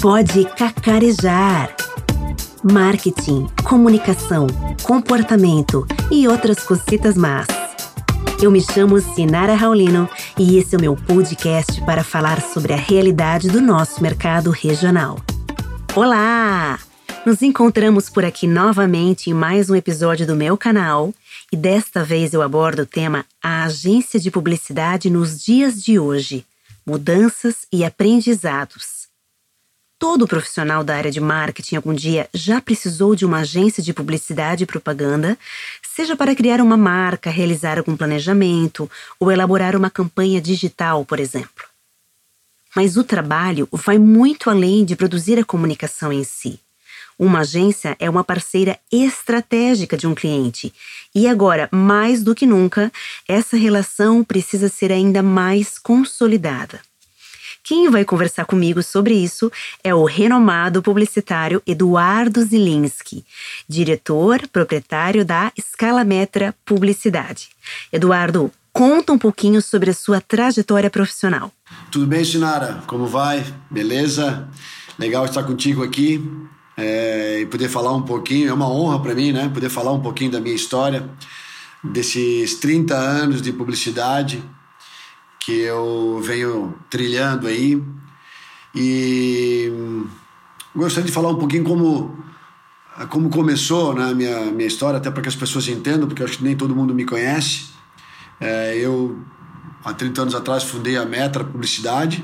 pode cacarejar. Marketing, comunicação, comportamento e outras cositas más. Eu me chamo Sinara Raulino e esse é o meu podcast para falar sobre a realidade do nosso mercado regional. Olá! Nos encontramos por aqui novamente em mais um episódio do meu canal e desta vez eu abordo o tema A agência de publicidade nos dias de hoje: mudanças e aprendizados. Todo profissional da área de marketing algum dia já precisou de uma agência de publicidade e propaganda, seja para criar uma marca, realizar algum planejamento ou elaborar uma campanha digital, por exemplo. Mas o trabalho vai muito além de produzir a comunicação em si. Uma agência é uma parceira estratégica de um cliente. E agora, mais do que nunca, essa relação precisa ser ainda mais consolidada. Quem vai conversar comigo sobre isso é o renomado publicitário Eduardo Zilinski, diretor proprietário da Escalametra Publicidade. Eduardo, conta um pouquinho sobre a sua trajetória profissional. Tudo bem, Sinara? Como vai? Beleza? Legal estar contigo aqui é, e poder falar um pouquinho. É uma honra para mim, né? Poder falar um pouquinho da minha história, desses 30 anos de publicidade que eu venho trilhando aí. E gostaria de falar um pouquinho como como começou né, a minha, minha história, até para que as pessoas entendam, porque acho que nem todo mundo me conhece. É, eu, há 30 anos atrás, fundei a Metra Publicidade,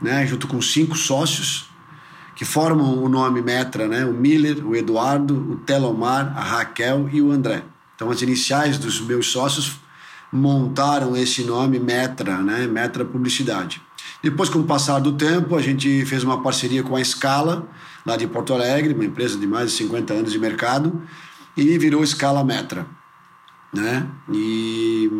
né, junto com cinco sócios que formam o nome Metra, né? O Miller, o Eduardo, o Telomar, a Raquel e o André. Então, as iniciais dos meus sócios montaram esse nome Metra, né? Metra Publicidade. Depois, com o passar do tempo, a gente fez uma parceria com a Scala, lá de Porto Alegre, uma empresa de mais de 50 anos de mercado, e virou Scala Metra. Né? E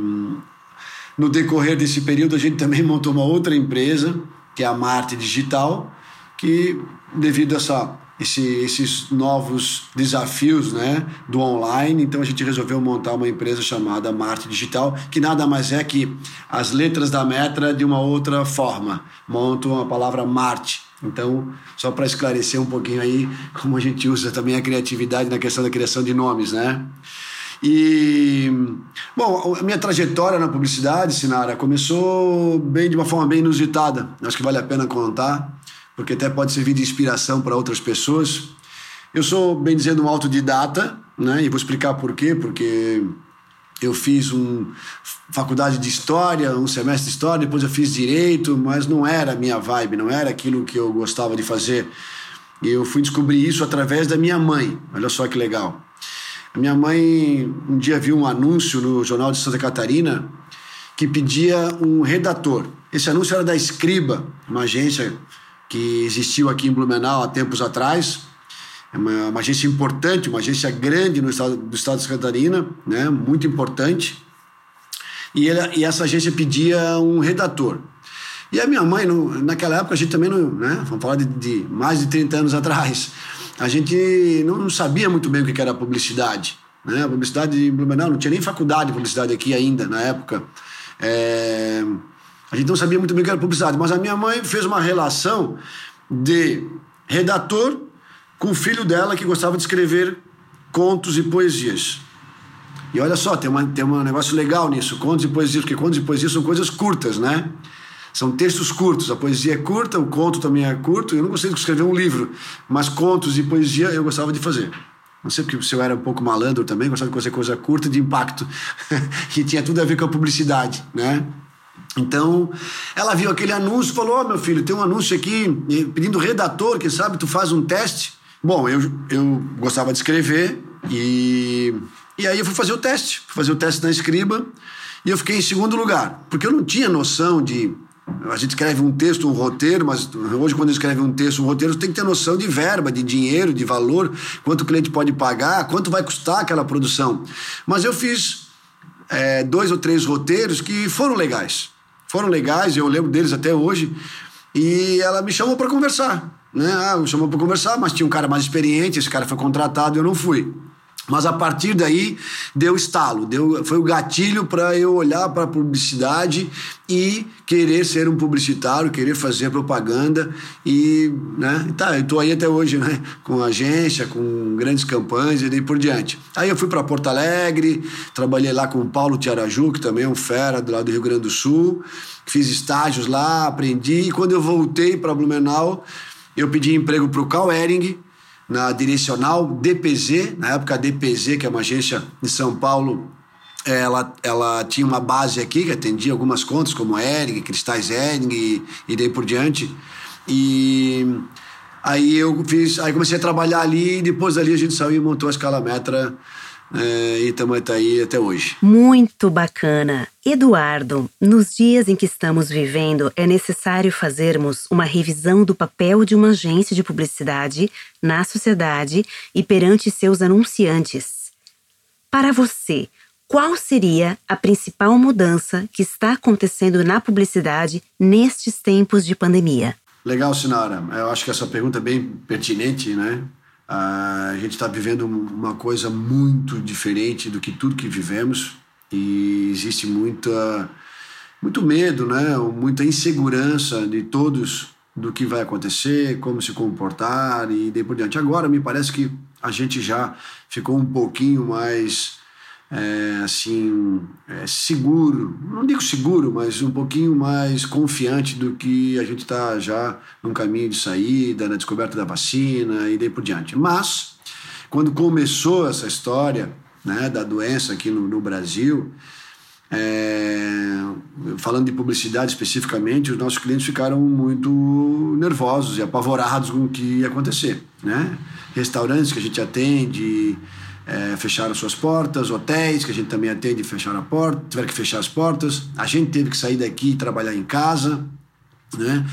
no decorrer desse período, a gente também montou uma outra empresa, que é a Marte Digital, que devido a essa, esse, esses novos desafios né, do online, então a gente resolveu montar uma empresa chamada Marte Digital, que nada mais é que as letras da Metra de uma outra forma. Montam a palavra Marte. Então, só para esclarecer um pouquinho aí como a gente usa também a criatividade na questão da criação de nomes, né? E, bom, a minha trajetória na publicidade, Sinara, começou bem de uma forma bem inusitada. Acho que vale a pena contar porque até pode servir de inspiração para outras pessoas. Eu sou, bem dizendo, um autodidata, né? E vou explicar por quê, porque eu fiz uma faculdade de história, um semestre de história, depois eu fiz direito, mas não era a minha vibe, não era aquilo que eu gostava de fazer. E eu fui descobrir isso através da minha mãe. Olha só que legal. A minha mãe um dia viu um anúncio no Jornal de Santa Catarina que pedia um redator. Esse anúncio era da Escriba, uma agência que existiu aqui em Blumenau há tempos atrás. É uma, uma agência importante, uma agência grande no estado, do estado de Santa Catarina, né? muito importante. E, ele, e essa agência pedia um redator. E a minha mãe, naquela época, a gente também não. Né? Vamos falar de, de mais de 30 anos atrás. A gente não, não sabia muito bem o que era publicidade. Né? A publicidade em Blumenau não tinha nem faculdade de publicidade aqui ainda, na época. É, a gente não sabia muito bem o que era publicidade, mas a minha mãe fez uma relação de redator com o filho dela que gostava de escrever contos e poesias. E olha só, tem, uma, tem um negócio legal nisso, contos e poesias, porque contos e poesias são coisas curtas, né? São textos curtos, a poesia é curta, o conto também é curto. Eu não gostei de escrever um livro, mas contos e poesia eu gostava de fazer. Não sei porque se eu era um pouco malandro também, gostava de fazer coisa curta de impacto, que tinha tudo a ver com a publicidade, né? Então, ela viu aquele anúncio e falou: Ó, oh, meu filho, tem um anúncio aqui pedindo redator, quem sabe tu faz um teste. Bom, eu, eu gostava de escrever e, e aí eu fui fazer o teste. Fui fazer o teste na escriba e eu fiquei em segundo lugar, porque eu não tinha noção de. A gente escreve um texto, um roteiro, mas hoje, quando escreve um texto, um roteiro, tem que ter noção de verba, de dinheiro, de valor, quanto o cliente pode pagar, quanto vai custar aquela produção. Mas eu fiz é, dois ou três roteiros que foram legais foram legais, eu lembro deles até hoje. E ela me chamou para conversar. Né? Ah, me chamou para conversar, mas tinha um cara mais experiente, esse cara foi contratado e eu não fui. Mas a partir daí deu estalo, deu, foi o gatilho para eu olhar para a publicidade e querer ser um publicitário, querer fazer propaganda e, né, tá, eu tô aí até hoje, né, com agência, com grandes campanhas e daí por diante. Aí eu fui para Porto Alegre, trabalhei lá com o Paulo Tiaraju, que também é um fera do lado do Rio Grande do Sul, fiz estágios lá, aprendi e quando eu voltei para Blumenau, eu pedi emprego para o Cal Ehring, na direcional DPZ, na época a DPZ, que é uma agência de São Paulo, ela, ela tinha uma base aqui que atendia algumas contas, como Ering, Cristais Ering e, e daí por diante. E aí eu fiz, aí comecei a trabalhar ali e depois dali a gente saiu e montou a escala metra é, e estamos aí até hoje. Muito bacana. Eduardo, nos dias em que estamos vivendo, é necessário fazermos uma revisão do papel de uma agência de publicidade na sociedade e perante seus anunciantes. Para você, qual seria a principal mudança que está acontecendo na publicidade nestes tempos de pandemia? Legal, Sinara. Eu acho que essa pergunta é bem pertinente, né? A gente está vivendo uma coisa muito diferente do que tudo que vivemos e existe muita, muito medo, né? muita insegurança de todos do que vai acontecer, como se comportar e daí por diante. Agora, me parece que a gente já ficou um pouquinho mais é, assim é, seguro, não digo seguro, mas um pouquinho mais confiante do que a gente está já num caminho de saída, na descoberta da vacina e daí por diante. Mas quando começou essa história né, da doença aqui no, no Brasil, é, falando de publicidade especificamente, os nossos clientes ficaram muito nervosos e apavorados com o que ia acontecer. Né? Restaurantes que a gente atende, é, fecharam suas portas, hotéis que a gente também atende fecharam a porta, tiveram que fechar as portas, a gente teve que sair daqui e trabalhar em casa, né?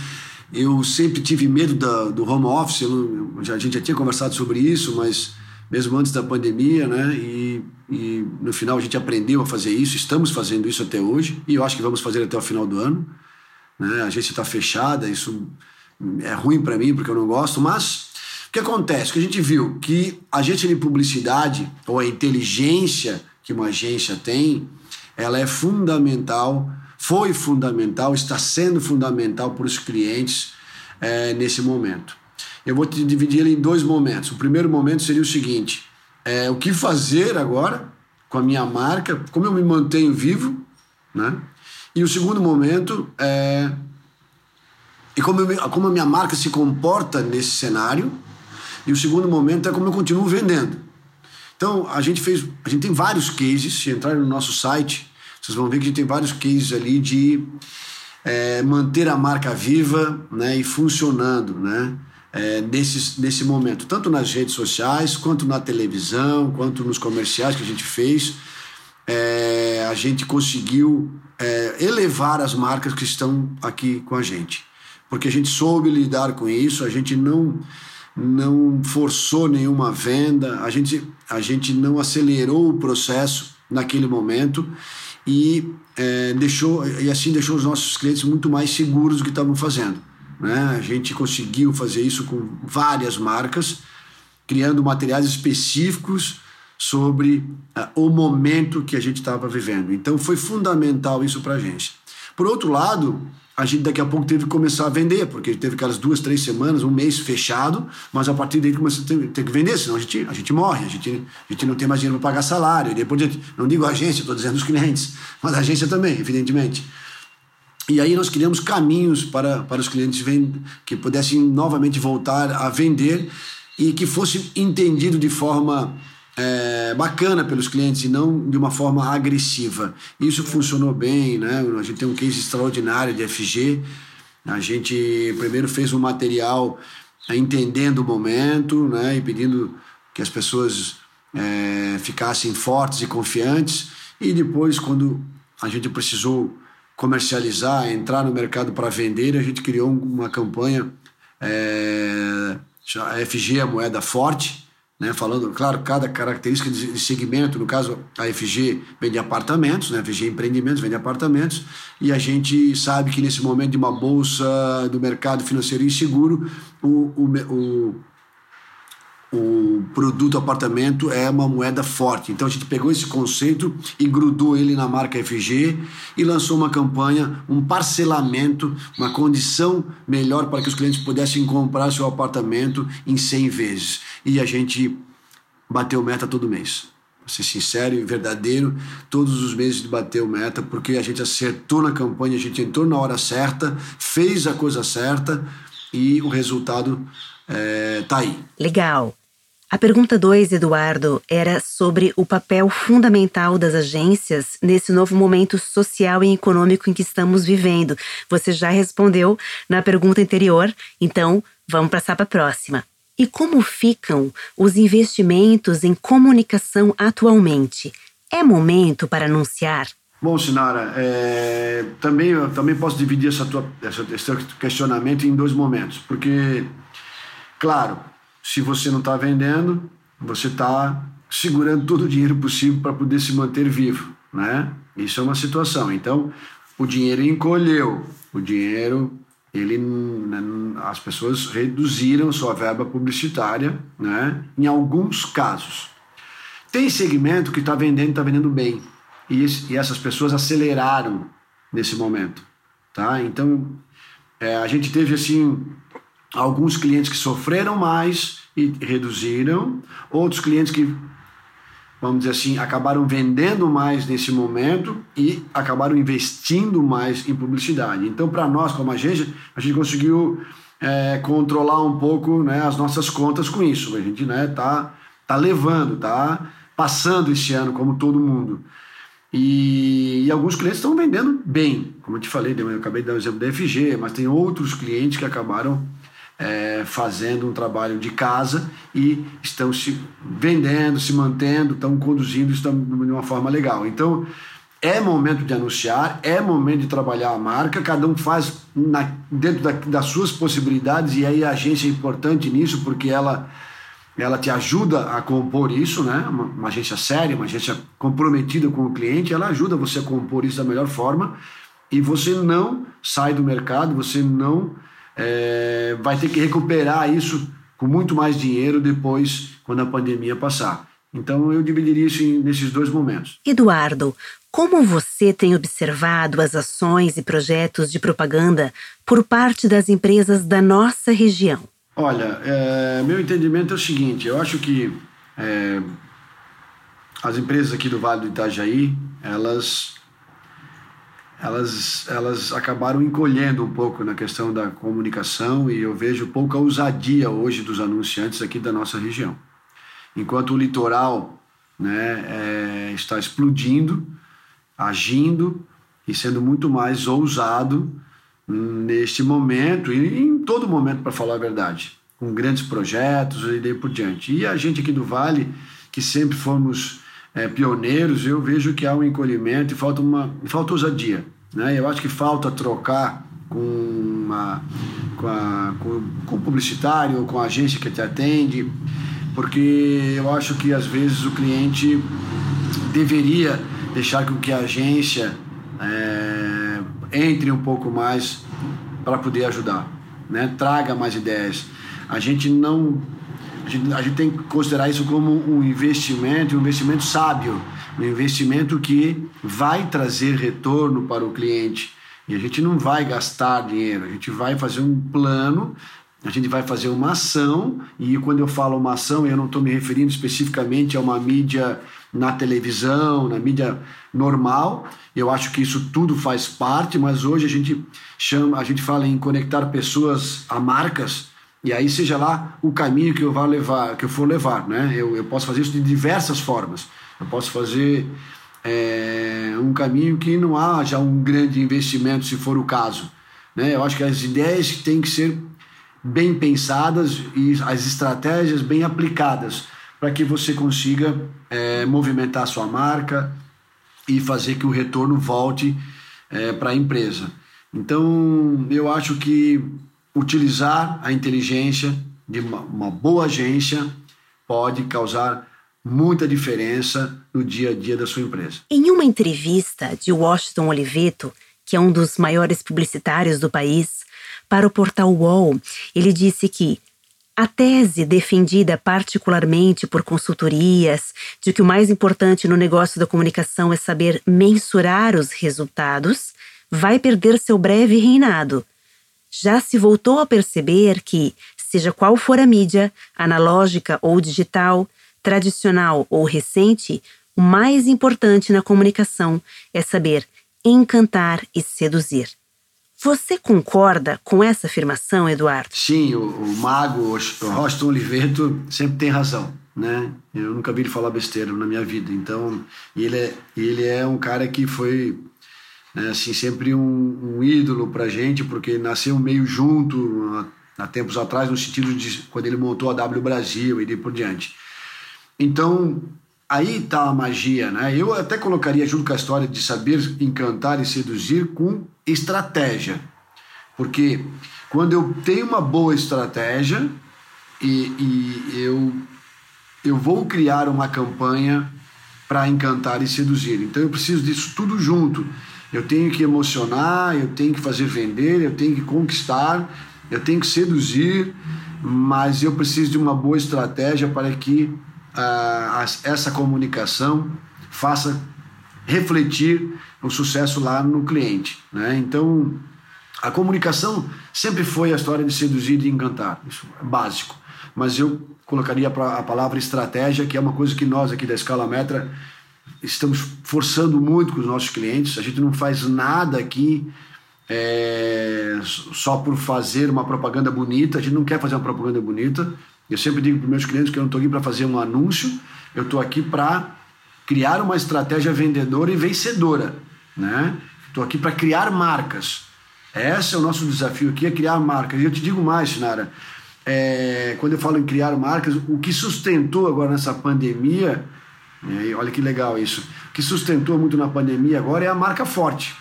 Eu sempre tive medo da, do home office, eu, a gente já tinha conversado sobre isso, mas mesmo antes da pandemia, né? E, e no final a gente aprendeu a fazer isso, estamos fazendo isso até hoje, e eu acho que vamos fazer até o final do ano. Né? A agência está fechada, isso é ruim para mim porque eu não gosto, mas que acontece? Que a gente viu que a agência de publicidade, ou a inteligência que uma agência tem, ela é fundamental, foi fundamental, está sendo fundamental para os clientes é, nesse momento. Eu vou te dividir ele em dois momentos. O primeiro momento seria o seguinte: é, o que fazer agora com a minha marca, como eu me mantenho vivo, né? E o segundo momento é e como, eu, como a minha marca se comporta nesse cenário e o segundo momento é como eu continuo vendendo. Então, a gente fez, a gente tem vários cases, se entrarem no nosso site, vocês vão ver que a gente tem vários cases ali de é, manter a marca viva né, e funcionando né, é, nesse, nesse momento, tanto nas redes sociais, quanto na televisão, quanto nos comerciais que a gente fez. É, a gente conseguiu é, elevar as marcas que estão aqui com a gente. Porque a gente soube lidar com isso, a gente não não forçou nenhuma venda, a gente, a gente não acelerou o processo naquele momento e é, deixou e assim deixou os nossos clientes muito mais seguros do que estavam fazendo. Né? A gente conseguiu fazer isso com várias marcas, criando materiais específicos sobre uh, o momento que a gente estava vivendo. Então foi fundamental isso para a gente. Por outro lado, a gente daqui a pouco teve que começar a vender, porque teve aquelas duas, três semanas, um mês fechado, mas a partir daí começou a ter, ter, que vender, senão a gente, a gente morre, a gente, a gente não tem mais dinheiro para pagar salário. E depois, não digo agência, estou dizendo os clientes, mas a agência também, evidentemente. E aí nós criamos caminhos para, para os clientes que pudessem novamente voltar a vender e que fosse entendido de forma é, bacana pelos clientes e não de uma forma agressiva. Isso funcionou bem, né? A gente tem um case extraordinário de FG. A gente primeiro fez um material é, entendendo o momento, né? E pedindo que as pessoas é, ficassem fortes e confiantes. E depois, quando a gente precisou comercializar, entrar no mercado para vender, a gente criou uma campanha é, FG, a moeda forte, né, falando, claro, cada característica de segmento, no caso a FG vende apartamentos, né, FG Empreendimentos vende apartamentos, e a gente sabe que nesse momento de uma bolsa do mercado financeiro inseguro, o, o, o, o produto apartamento é uma moeda forte. Então a gente pegou esse conceito e grudou ele na marca FG e lançou uma campanha, um parcelamento, uma condição melhor para que os clientes pudessem comprar seu apartamento em 100 vezes. E a gente bateu meta todo mês. Pra ser sincero e verdadeiro, todos os meses bateu meta, porque a gente acertou na campanha, a gente entrou na hora certa, fez a coisa certa e o resultado é, tá aí. Legal. A pergunta 2, Eduardo, era sobre o papel fundamental das agências nesse novo momento social e econômico em que estamos vivendo. Você já respondeu na pergunta anterior, então vamos passar para a próxima. E como ficam os investimentos em comunicação atualmente? É momento para anunciar? Bom, Sinara, é, também, também posso dividir essa tua, essa, esse questionamento em dois momentos, porque, claro, se você não está vendendo, você está segurando todo o dinheiro possível para poder se manter vivo, né? Isso é uma situação. Então, o dinheiro encolheu, o dinheiro, ele, né, as pessoas reduziram sua verba publicitária, né? Em alguns casos. Tem segmento que está vendendo, está vendendo bem, e, essas pessoas aceleraram nesse momento, tá? Então, é, a gente teve assim alguns clientes que sofreram mais e reduziram, outros clientes que, vamos dizer assim, acabaram vendendo mais nesse momento e acabaram investindo mais em publicidade. Então, para nós, como agência, a gente conseguiu é, controlar um pouco né, as nossas contas com isso. A gente né, tá, tá levando, tá passando esse ano, como todo mundo. E, e, alguns clientes estão vendendo bem, como eu te falei, eu acabei de dar o exemplo da FG, mas tem outros clientes que acabaram é, fazendo um trabalho de casa e estão se vendendo, se mantendo, estão conduzindo isso de uma forma legal. Então, é momento de anunciar, é momento de trabalhar a marca, cada um faz na, dentro da, das suas possibilidades, e aí a agência é importante nisso, porque ela, ela te ajuda a compor isso, né? Uma, uma agência séria, uma agência comprometida com o cliente, ela ajuda você a compor isso da melhor forma, e você não sai do mercado, você não é, vai ter que recuperar isso com muito mais dinheiro depois, quando a pandemia passar. Então eu dividiria isso em, nesses dois momentos. Eduardo, como você tem observado as ações e projetos de propaganda por parte das empresas da nossa região? Olha, é, meu entendimento é o seguinte: eu acho que é, as empresas aqui do Vale do Itajaí, elas elas, elas acabaram encolhendo um pouco na questão da comunicação e eu vejo pouca ousadia hoje dos anunciantes aqui da nossa região. Enquanto o litoral né, é, está explodindo, agindo e sendo muito mais ousado neste momento e em todo momento, para falar a verdade, com grandes projetos e daí por diante. E a gente aqui do Vale, que sempre fomos é, pioneiros, eu vejo que há um encolhimento e falta uma falta ousadia. Né? Eu acho que falta trocar com, uma, com, a, com, com o publicitário com a agência que te atende, porque eu acho que às vezes o cliente deveria deixar com que a agência é, entre um pouco mais para poder ajudar, né? traga mais ideias. A gente não a gente, a gente tem que considerar isso como um investimento, um investimento sábio, um investimento que vai trazer retorno para o cliente. E a gente não vai gastar dinheiro, a gente vai fazer um plano, a gente vai fazer uma ação, e quando eu falo uma ação, eu não estou me referindo especificamente a uma mídia na televisão, na mídia normal. Eu acho que isso tudo faz parte, mas hoje a gente chama, a gente fala em conectar pessoas a marcas e aí seja lá o caminho que eu vá levar, que eu for levar, né? Eu, eu posso fazer isso de diversas formas. Eu posso fazer é, um caminho que não haja um grande investimento, se for o caso. Né? Eu acho que as ideias têm que ser bem pensadas e as estratégias bem aplicadas para que você consiga é, movimentar a sua marca e fazer que o retorno volte é, para a empresa. Então, eu acho que utilizar a inteligência de uma, uma boa agência pode causar muita diferença no dia a dia da sua empresa. Em uma entrevista de Washington Oliveto, que é um dos maiores publicitários do país, para o portal UOL, ele disse que A tese defendida particularmente por consultorias de que o mais importante no negócio da comunicação é saber mensurar os resultados vai perder seu breve reinado. Já se voltou a perceber que, seja qual for a mídia, analógica ou digital, tradicional ou recente, o mais importante na comunicação é saber encantar e seduzir. Você concorda com essa afirmação, Eduardo? Sim, o, o mago o Roston Oliveto sempre tem razão, né? Eu nunca vi ele falar besteira na minha vida. Então, ele é, ele é um cara que foi né, assim sempre um, um ídolo para gente, porque nasceu meio junto há, tempos atrás, no sentido de quando ele montou a W Brasil e por diante. Então, aí está a magia, né? Eu até colocaria junto com a história de saber encantar e seduzir com estratégia. Porque quando eu tenho uma boa estratégia e, e eu, eu vou criar uma campanha para encantar e seduzir. Então eu preciso disso tudo junto. Eu tenho que emocionar, eu tenho que fazer vender, eu tenho que conquistar, eu tenho que seduzir, mas eu preciso de uma boa estratégia para que uh, essa comunicação faça refletir o sucesso lá no cliente. Né? Então, a comunicação sempre foi a história de seduzir e encantar, isso é básico. Mas eu colocaria a palavra estratégia, que é uma coisa que nós aqui da Escala Metra estamos forçando muito com os nossos clientes. A gente não faz nada aqui é, só por fazer uma propaganda bonita, a gente não quer fazer uma propaganda bonita. Eu sempre digo para meus clientes que eu não estou aqui para fazer um anúncio, eu estou aqui para criar uma estratégia vendedora e vencedora. Né? Estou aqui para criar marcas. Esse é o nosso desafio aqui, é criar marcas. E eu te digo mais, Sinara, é, quando eu falo em criar marcas, o que sustentou agora nessa pandemia, é, olha que legal isso, o que sustentou muito na pandemia agora é a marca forte.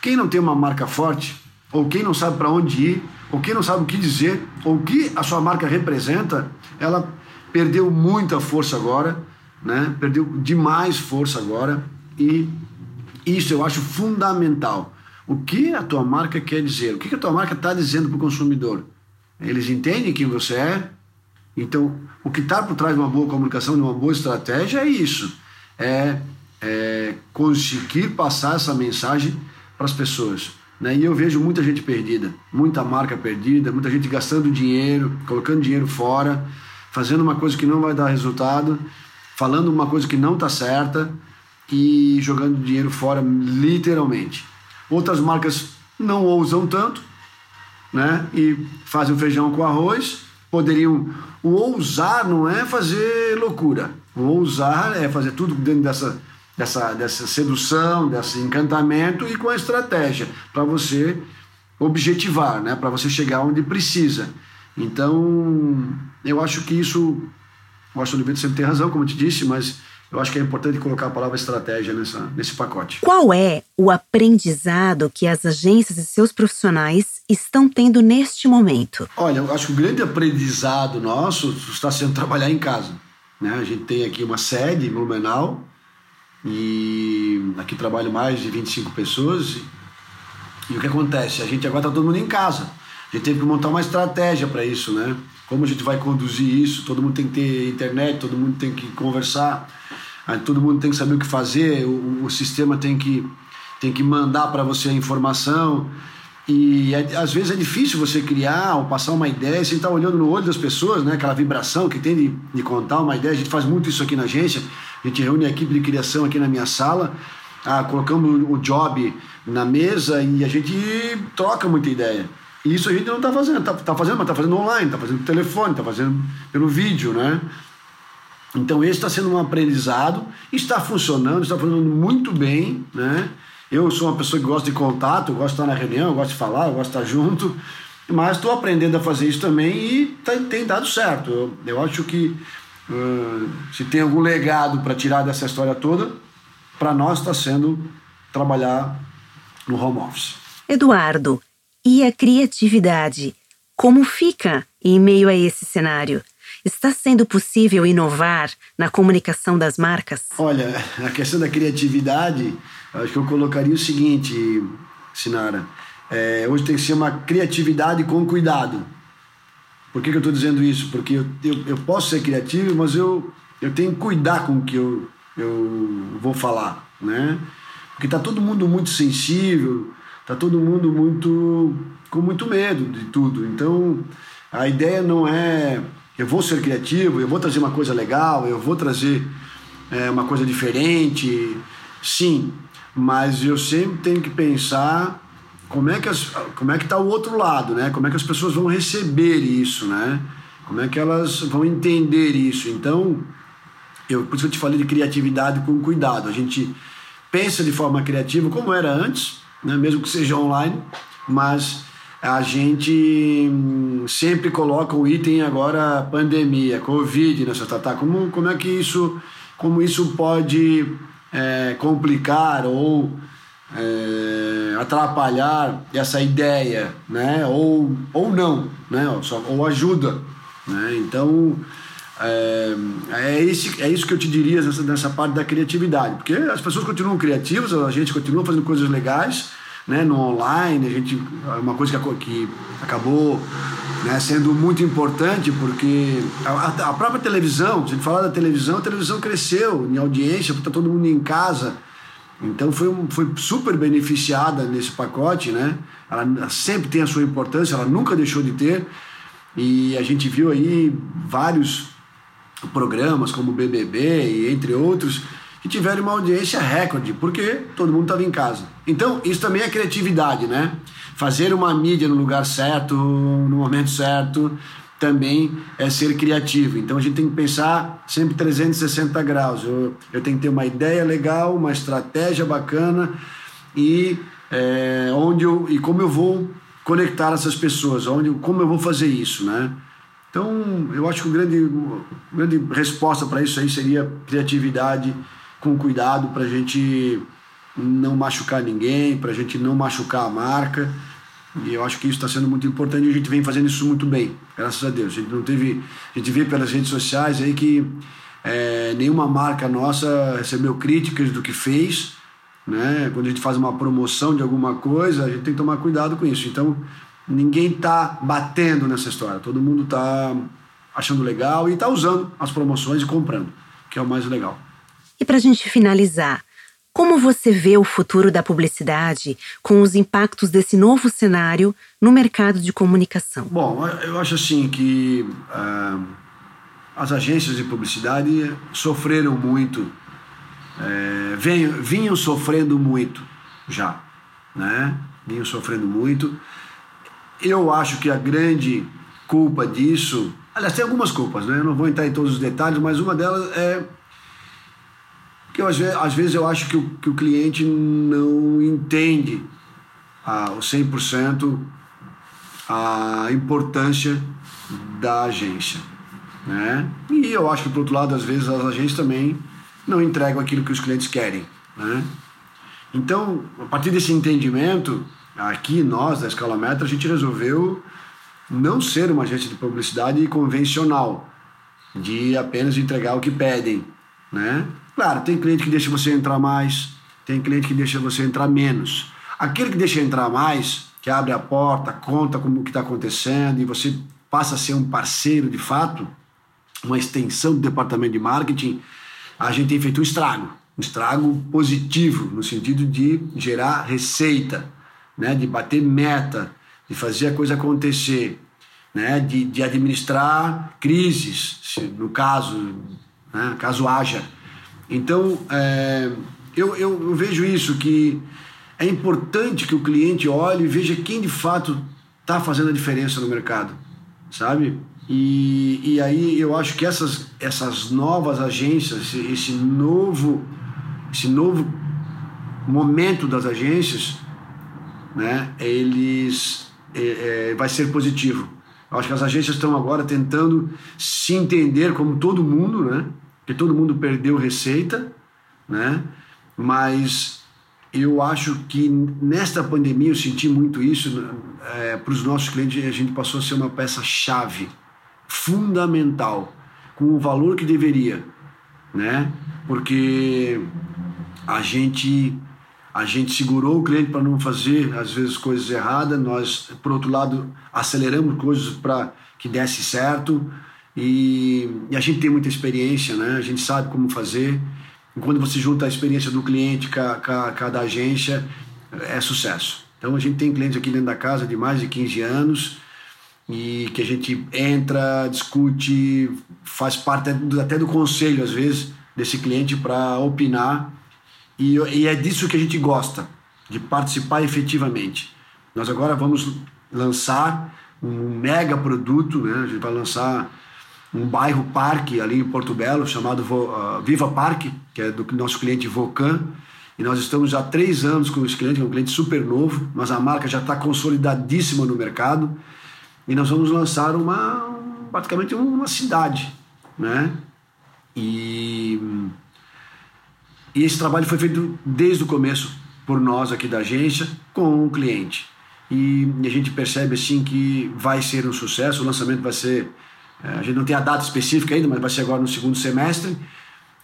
Quem não tem uma marca forte, ou quem não sabe para onde ir, ou quem não sabe o que dizer, ou o que a sua marca representa, ela perdeu muita força agora né? Perdeu demais força agora e isso eu acho fundamental. O que a tua marca quer dizer? O que a tua marca está dizendo para o consumidor? Eles entendem quem você é? Então, o que está por trás de uma boa comunicação, de uma boa estratégia é isso. É, é conseguir passar essa mensagem para as pessoas. Né? E eu vejo muita gente perdida, muita marca perdida, muita gente gastando dinheiro, colocando dinheiro fora, fazendo uma coisa que não vai dar resultado falando uma coisa que não está certa e jogando dinheiro fora, literalmente. Outras marcas não ousam tanto, né? E fazem o feijão com arroz. Poderiam. O ousar não é fazer loucura. O ousar é fazer tudo dentro dessa, dessa, dessa sedução, desse encantamento e com a estratégia para você objetivar, né? Para você chegar onde precisa. Então, eu acho que isso o Washington Oliveira sempre tem razão, como eu te disse, mas eu acho que é importante colocar a palavra estratégia nessa, nesse pacote. Qual é o aprendizado que as agências e seus profissionais estão tendo neste momento? Olha, eu acho que o grande aprendizado nosso está sendo trabalhar em casa. Né? A gente tem aqui uma sede em Blumenau e aqui trabalham mais de 25 pessoas. E o que acontece? A gente agora está todo mundo em casa. A gente teve que montar uma estratégia para isso, né? Como a gente vai conduzir isso, todo mundo tem que ter internet, todo mundo tem que conversar, todo mundo tem que saber o que fazer, o, o sistema tem que, tem que mandar para você a informação. E é, às vezes é difícil você criar ou passar uma ideia sem estar olhando no olho das pessoas, né? aquela vibração que tem de, de contar uma ideia. A gente faz muito isso aqui na agência, a gente reúne a equipe de criação aqui na minha sala, ah, colocamos o job na mesa e a gente troca muita ideia. E isso a gente não está fazendo. Está tá fazendo, mas está fazendo online, está fazendo pelo telefone, está fazendo pelo vídeo, né? Então esse está sendo um aprendizado, está funcionando, está funcionando muito bem, né? Eu sou uma pessoa que gosta de contato, gosto de estar na reunião, gosto de falar, gosto de estar junto, mas estou aprendendo a fazer isso também e tá, tem dado certo. Eu, eu acho que uh, se tem algum legado para tirar dessa história toda, para nós está sendo trabalhar no home office. Eduardo, e a criatividade? Como fica em meio a esse cenário? Está sendo possível inovar na comunicação das marcas? Olha, a questão da criatividade, acho que eu colocaria o seguinte, Sinara. É, hoje tem que ser uma criatividade com cuidado. Por que, que eu estou dizendo isso? Porque eu, eu, eu, posso ser criativo, mas eu, eu tenho que cuidar com o que eu, eu vou falar, né? Porque tá todo mundo muito sensível, tá todo mundo muito com muito medo de tudo. Então, a ideia não é eu vou ser criativo, eu vou trazer uma coisa legal, eu vou trazer é, uma coisa diferente, sim, mas eu sempre tenho que pensar como é que as, como é que está o outro lado, né? Como é que as pessoas vão receber isso, né? Como é que elas vão entender isso? Então, eu, por isso que eu te falei de criatividade com cuidado. A gente pensa de forma criativa como era antes, né? mesmo que seja online, mas a gente hum, sempre coloca o item agora pandemia, Covid nessa tá, tá, como como é que isso como isso pode é, complicar ou é, atrapalhar essa ideia, né? Ou, ou não, né? Só, ou ajuda, né? Então é, é, esse, é isso que eu te diria nessa, nessa parte da criatividade, porque as pessoas continuam criativas, a gente continua fazendo coisas legais, né? No online, a gente é uma coisa que, que acabou né, sendo muito importante porque a, a, própria televisão, se a gente falar da televisão, a televisão cresceu em audiência, porque está todo mundo em casa. Então foi, foi super beneficiada nesse pacote, né? Ela sempre tem a sua importância, ela nunca deixou de ter. E a gente viu aí vários programas como BBB e entre outros que tiveram uma audiência recorde, porque todo mundo estava em casa. Então, isso também é criatividade, né? Fazer uma mídia no lugar certo, no momento certo, também é ser criativo. Então a gente tem que pensar sempre 360 graus. Eu, eu tenho que ter uma ideia legal, uma estratégia bacana e é, onde eu, e como eu vou conectar essas pessoas, onde, como eu vou fazer isso, né? Então eu acho que a grande, grande resposta para isso aí seria criatividade com cuidado para a gente não machucar ninguém, para a gente não machucar a marca e eu acho que isso está sendo muito importante e a gente vem fazendo isso muito bem, graças a Deus. A gente não teve. A gente vê pelas redes sociais aí que é, nenhuma marca nossa recebeu críticas do que fez. Né? Quando a gente faz uma promoção de alguma coisa, a gente tem que tomar cuidado com isso. Então, ninguém está batendo nessa história. Todo mundo está achando legal e está usando as promoções e comprando, que é o mais legal. E para a gente finalizar, como você vê o futuro da publicidade com os impactos desse novo cenário no mercado de comunicação? Bom, eu acho assim que uh, as agências de publicidade sofreram muito, é, vinham, vinham sofrendo muito já, né? Vinham sofrendo muito. Eu acho que a grande culpa disso, aliás, tem algumas culpas, né? Eu não vou entrar em todos os detalhes, mas uma delas é que eu, às vezes eu acho que o, que o cliente não entende ah, o 100% a importância da agência. Né? E eu acho que, por outro lado, às vezes as agências também não entregam aquilo que os clientes querem. Né? Então, a partir desse entendimento, aqui nós da Escala Metra, a gente resolveu não ser uma agência de publicidade convencional, de apenas entregar o que pedem. Né? Claro, tem cliente que deixa você entrar mais, tem cliente que deixa você entrar menos. Aquele que deixa entrar mais, que abre a porta, conta como que está acontecendo e você passa a ser um parceiro de fato, uma extensão do departamento de marketing, a gente tem feito um estrago, um estrago positivo no sentido de gerar receita, né, de bater meta, de fazer a coisa acontecer, né, de, de administrar crises, se, no caso, né, caso haja então, é, eu, eu, eu, vejo isso, que é importante que o cliente olhe e veja quem de fato está fazendo a diferença no mercado, sabe? E, e aí eu acho que essas, essas novas agências, esse, esse novo, esse novo momento das agências, né, eles é, é, vai ser positivo. Eu acho que as agências estão agora tentando se entender como todo mundo, né? porque todo mundo perdeu receita, né? Mas eu acho que nesta pandemia eu senti muito isso é, para os nossos clientes. A gente passou a ser uma peça chave, fundamental, com o valor que deveria, né? Porque a gente a gente segurou o cliente para não fazer, às vezes, coisas erradas. Nós, por outro lado, aceleramos coisas para que desse certo. E, e, a gente tem muita experiência, né? A gente sabe como fazer. E quando você junta a experiência do cliente com com a da agência, é sucesso. Então a gente tem clientes aqui dentro da casa de mais de 15 anos e que a gente entra, discute, faz parte até do conselho, às vezes, desse cliente para opinar e, e é disso que a gente gosta, de participar efetivamente. Nós agora vamos lançar um mega produto, né? a gente vai lançar um bairro parque ali em Porto Belo, chamado uh, Viva Parque, que é do nosso cliente Vocan. E nós estamos já há três anos com esse cliente, é um cliente super novo, mas a marca já está consolidadíssima no mercado. E nós vamos lançar uma, praticamente uma cidade, né? E e esse trabalho foi feito desde o começo por nós aqui da agência com o cliente. E a gente percebe assim que vai ser um sucesso, o lançamento vai ser, é, a gente não tem a data específica ainda, mas vai ser agora no segundo semestre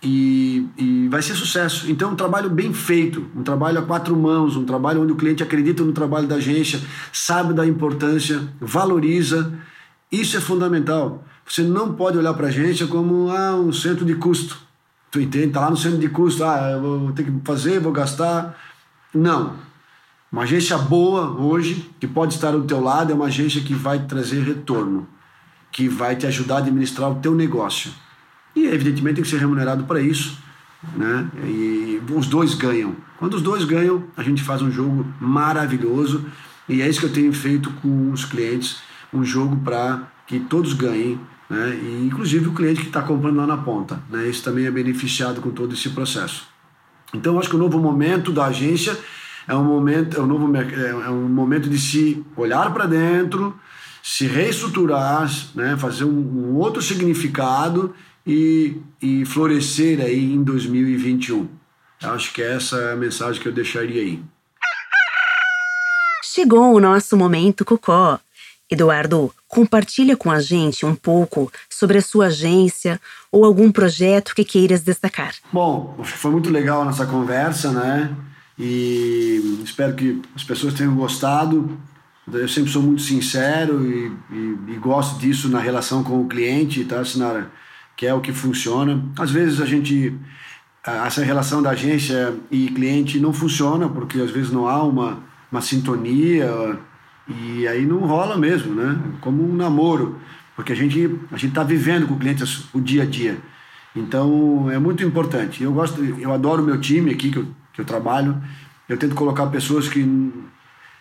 e, e vai ser sucesso. Então, um trabalho bem feito, um trabalho a quatro mãos, um trabalho onde o cliente acredita no trabalho da agência, sabe da importância, valoriza. Isso é fundamental. Você não pode olhar para a agência como ah, um centro de custo Tu entende? Tá lá no centro de custo, ah, eu vou ter que fazer, vou gastar. Não. Uma agência boa hoje, que pode estar do teu lado, é uma agência que vai trazer retorno, que vai te ajudar a administrar o teu negócio. E evidentemente tem que ser remunerado para isso, né? E os dois ganham. Quando os dois ganham, a gente faz um jogo maravilhoso e é isso que eu tenho feito com os clientes, um jogo para que todos ganhem né? E, inclusive o cliente que está comprando lá na ponta. Né? Esse também é beneficiado com todo esse processo. Então, acho que o novo momento da agência é um momento, é um novo, é um momento de se olhar para dentro, se reestruturar, né? fazer um, um, outro significado e, e florescer aí em 2021. Acho que essa é a mensagem que eu deixaria aí. Chegou o nosso momento Cocó. Eduardo, compartilha com a gente um pouco sobre a sua agência ou algum projeto que queiras destacar. Bom, foi muito legal a nossa conversa, né? E espero que as pessoas tenham gostado. Eu sempre sou muito sincero e, e, e gosto disso na relação com o cliente, tá, Sinara? Que é o que funciona. Às vezes a gente essa relação da agência e cliente não funciona porque às vezes não há uma, uma sintonia e aí não rola mesmo, né? Como um namoro, porque a gente a gente está vivendo com o cliente o dia a dia. Então é muito importante. Eu gosto, eu adoro meu time aqui que eu, que eu trabalho. Eu tento colocar pessoas que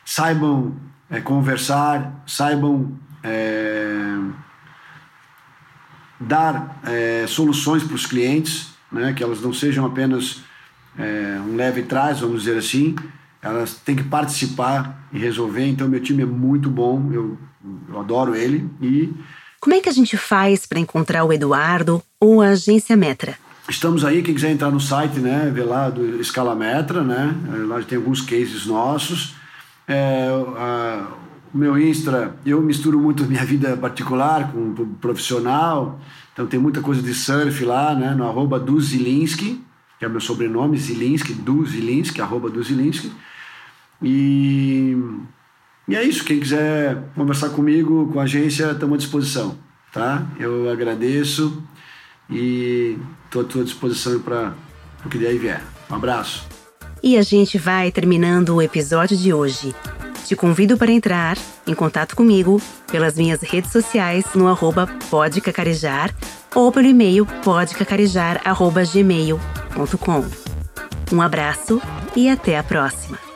saibam é, conversar, saibam é, dar é, soluções para os clientes, né? Que elas não sejam apenas é, um leve trás, vamos dizer assim, elas têm que participar e resolver. Então, meu time é muito bom, eu, eu adoro ele. E. Como é que a gente faz para encontrar o Eduardo ou a agência Metra? Estamos aí, quem quiser entrar no site, né, ver lá do Escala Metra, né, lá tem alguns cases nossos. É, a, o meu Insta, eu misturo muito minha vida particular com profissional, então tem muita coisa de surf lá, né, no arroba do Zilinski, que é meu sobrenome, Zilinski, do Zilinski, arroba do Zilinski. E, e é isso. Quem quiser conversar comigo, com a agência, estamos à disposição. Tá? Eu agradeço e estou à tua disposição para o que daí vier. Um abraço. E a gente vai terminando o episódio de hoje. Te convido para entrar em contato comigo pelas minhas redes sociais no arroba podcacarejar ou pelo e-mail podcacarejar.gmail.com. Um abraço e até a próxima!